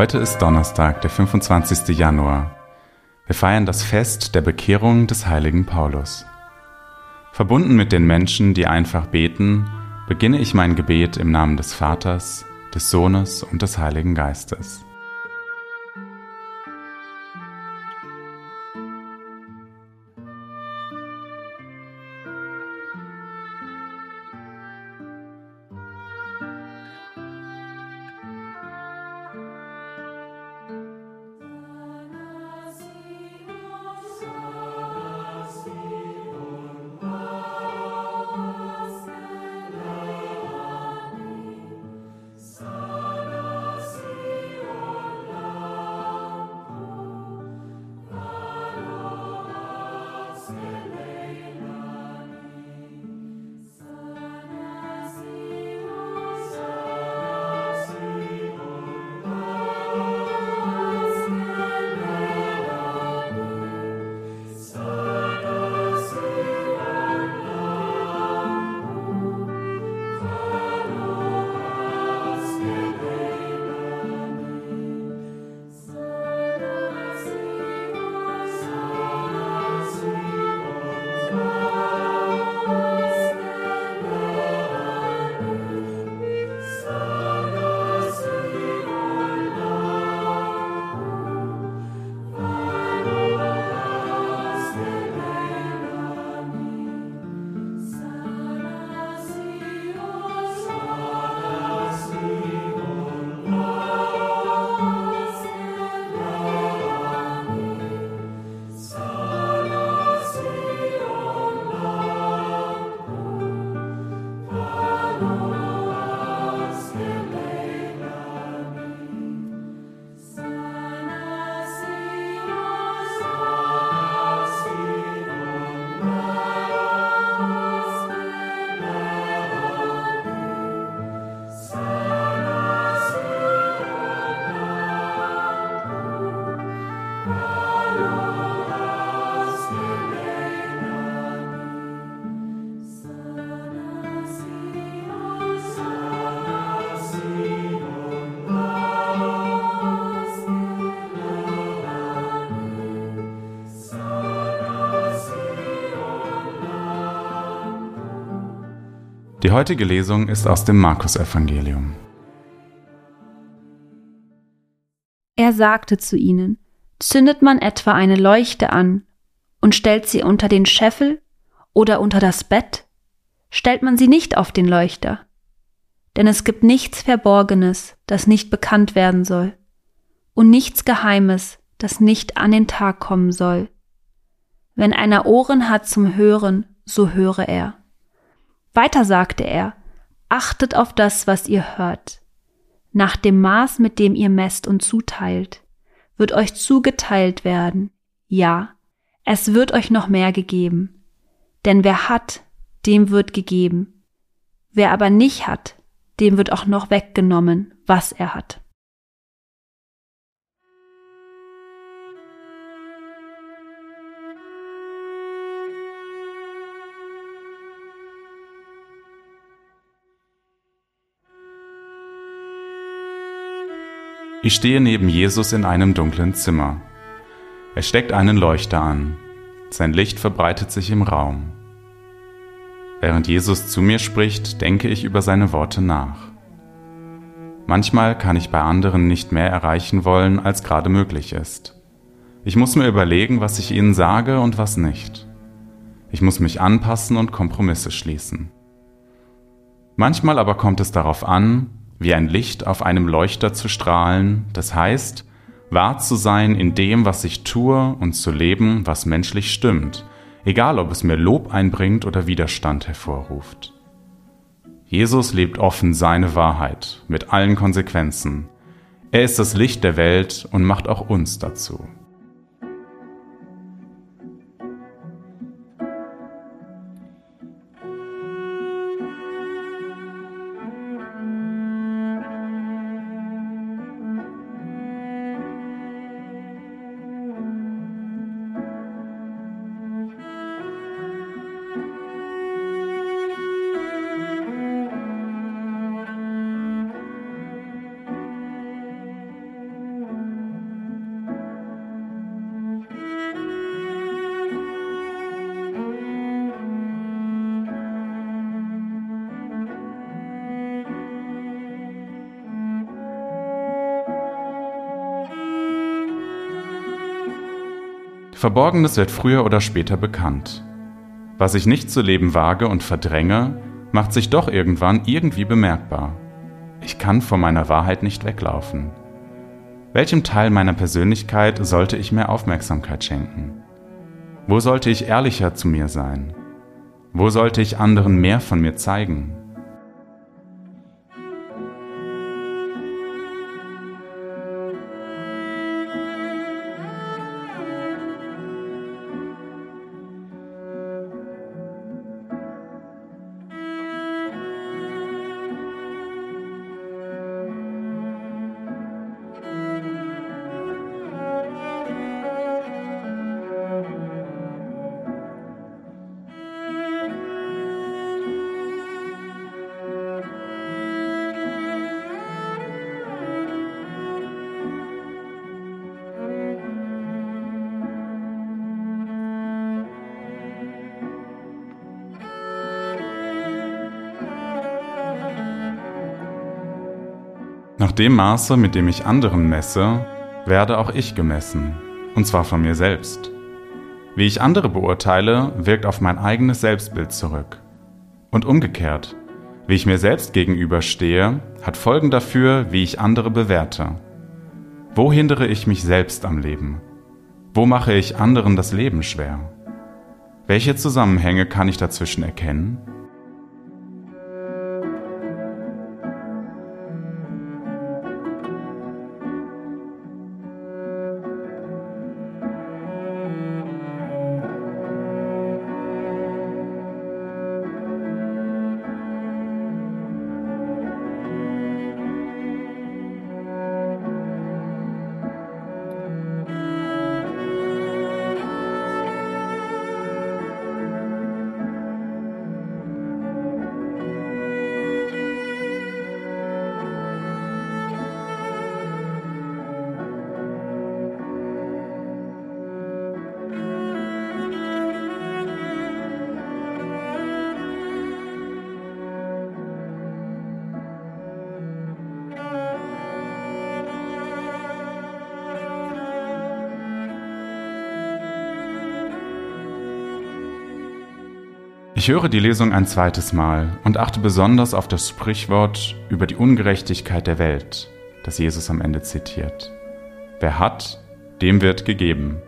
Heute ist Donnerstag, der 25. Januar. Wir feiern das Fest der Bekehrung des heiligen Paulus. Verbunden mit den Menschen, die einfach beten, beginne ich mein Gebet im Namen des Vaters, des Sohnes und des Heiligen Geistes. Die heutige Lesung ist aus dem Markus-Evangelium. Er sagte zu ihnen: Zündet man etwa eine Leuchte an und stellt sie unter den Scheffel oder unter das Bett? Stellt man sie nicht auf den Leuchter? Denn es gibt nichts Verborgenes, das nicht bekannt werden soll, und nichts Geheimes, das nicht an den Tag kommen soll. Wenn einer Ohren hat zum Hören, so höre er. Weiter sagte er, achtet auf das, was ihr hört. Nach dem Maß, mit dem ihr messt und zuteilt, wird euch zugeteilt werden. Ja, es wird euch noch mehr gegeben. Denn wer hat, dem wird gegeben. Wer aber nicht hat, dem wird auch noch weggenommen, was er hat. Ich stehe neben Jesus in einem dunklen Zimmer. Er steckt einen Leuchter an. Sein Licht verbreitet sich im Raum. Während Jesus zu mir spricht, denke ich über seine Worte nach. Manchmal kann ich bei anderen nicht mehr erreichen wollen, als gerade möglich ist. Ich muss mir überlegen, was ich ihnen sage und was nicht. Ich muss mich anpassen und Kompromisse schließen. Manchmal aber kommt es darauf an, wie ein Licht auf einem Leuchter zu strahlen, das heißt, wahr zu sein in dem, was ich tue und zu leben, was menschlich stimmt, egal ob es mir Lob einbringt oder Widerstand hervorruft. Jesus lebt offen seine Wahrheit mit allen Konsequenzen. Er ist das Licht der Welt und macht auch uns dazu. Verborgenes wird früher oder später bekannt. Was ich nicht zu leben wage und verdränge, macht sich doch irgendwann irgendwie bemerkbar. Ich kann vor meiner Wahrheit nicht weglaufen. Welchem Teil meiner Persönlichkeit sollte ich mehr Aufmerksamkeit schenken? Wo sollte ich ehrlicher zu mir sein? Wo sollte ich anderen mehr von mir zeigen? Nach dem Maße, mit dem ich anderen messe, werde auch ich gemessen, und zwar von mir selbst. Wie ich andere beurteile, wirkt auf mein eigenes Selbstbild zurück. Und umgekehrt, wie ich mir selbst gegenüberstehe, hat Folgen dafür, wie ich andere bewerte. Wo hindere ich mich selbst am Leben? Wo mache ich anderen das Leben schwer? Welche Zusammenhänge kann ich dazwischen erkennen? Ich höre die Lesung ein zweites Mal und achte besonders auf das Sprichwort über die Ungerechtigkeit der Welt, das Jesus am Ende zitiert. Wer hat, dem wird gegeben.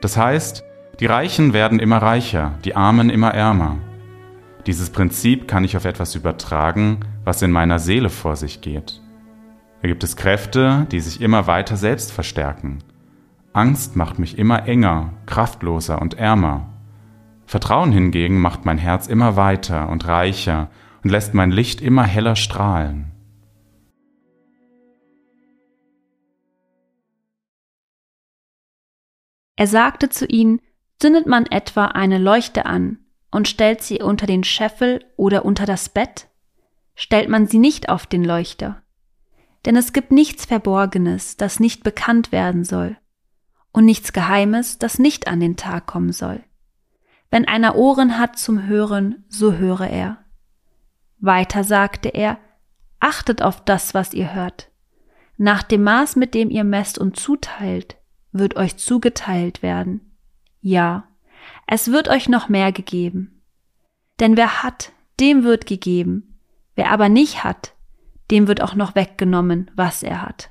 Das heißt, die Reichen werden immer reicher, die Armen immer ärmer. Dieses Prinzip kann ich auf etwas übertragen, was in meiner Seele vor sich geht. Da gibt es Kräfte, die sich immer weiter selbst verstärken. Angst macht mich immer enger, kraftloser und ärmer. Vertrauen hingegen macht mein Herz immer weiter und reicher und lässt mein Licht immer heller strahlen. Er sagte zu ihnen, zündet man etwa eine Leuchte an und stellt sie unter den Scheffel oder unter das Bett? Stellt man sie nicht auf den Leuchter? Denn es gibt nichts Verborgenes, das nicht bekannt werden soll, und nichts Geheimes, das nicht an den Tag kommen soll. Wenn einer Ohren hat zum Hören, so höre er. Weiter sagte er, achtet auf das, was ihr hört. Nach dem Maß, mit dem ihr messt und zuteilt, wird euch zugeteilt werden. Ja, es wird euch noch mehr gegeben. Denn wer hat, dem wird gegeben. Wer aber nicht hat, dem wird auch noch weggenommen, was er hat.